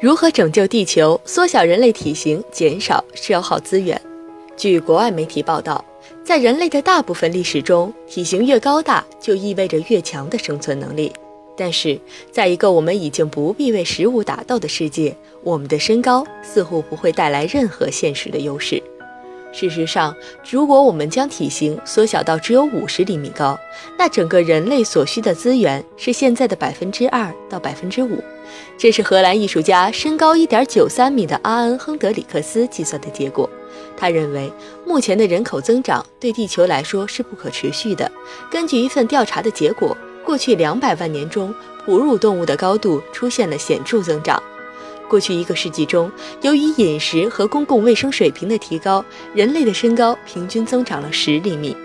如何拯救地球、缩小人类体型、减少消耗资源？据国外媒体报道，在人类的大部分历史中，体型越高大就意味着越强的生存能力。但是，在一个我们已经不必为食物打斗的世界，我们的身高似乎不会带来任何现实的优势。事实上，如果我们将体型缩小到只有五十厘米高，那整个人类所需的资源是现在的百分之二到百分之五。这是荷兰艺术家身高一点九三米的阿恩·亨德里克斯计算的结果。他认为，目前的人口增长对地球来说是不可持续的。根据一份调查的结果，过去两百万年中，哺乳动物的高度出现了显著增长。过去一个世纪中，由于饮食和公共卫生水平的提高，人类的身高平均增长了十厘米。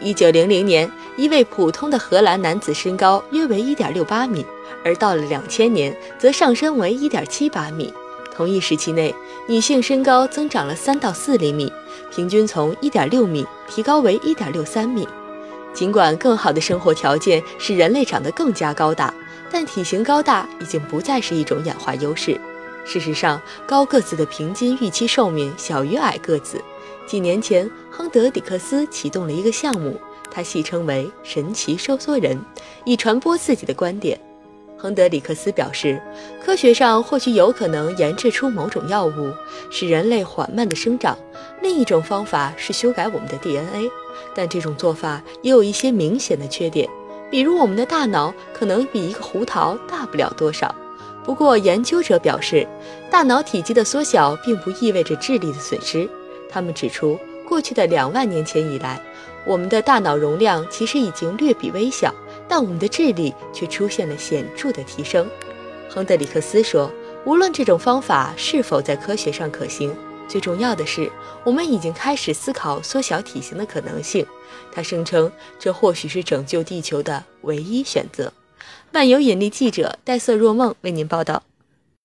一九零零年，一位普通的荷兰男子身高约为一点六八米，而到了两千年，则上升为一点七八米。同一时期内，女性身高增长了三到四厘米，平均从一点六米提高为一点六三米。尽管更好的生活条件使人类长得更加高大，但体型高大已经不再是一种演化优势。事实上，高个子的平均预期寿命小于矮个子。几年前，亨德里克斯启动了一个项目，他戏称为“神奇收缩人”，以传播自己的观点。亨德里克斯表示，科学上或许有可能研制出某种药物，使人类缓慢地生长；另一种方法是修改我们的 DNA，但这种做法也有一些明显的缺点，比如我们的大脑可能比一个胡桃大不了多少。不过，研究者表示，大脑体积的缩小并不意味着智力的损失。他们指出，过去的两万年前以来，我们的大脑容量其实已经略比微小，但我们的智力却出现了显著的提升。亨德里克斯说：“无论这种方法是否在科学上可行，最重要的是，我们已经开始思考缩小体型的可能性。”他声称，这或许是拯救地球的唯一选择。万有引力记者戴瑟若梦为您报道。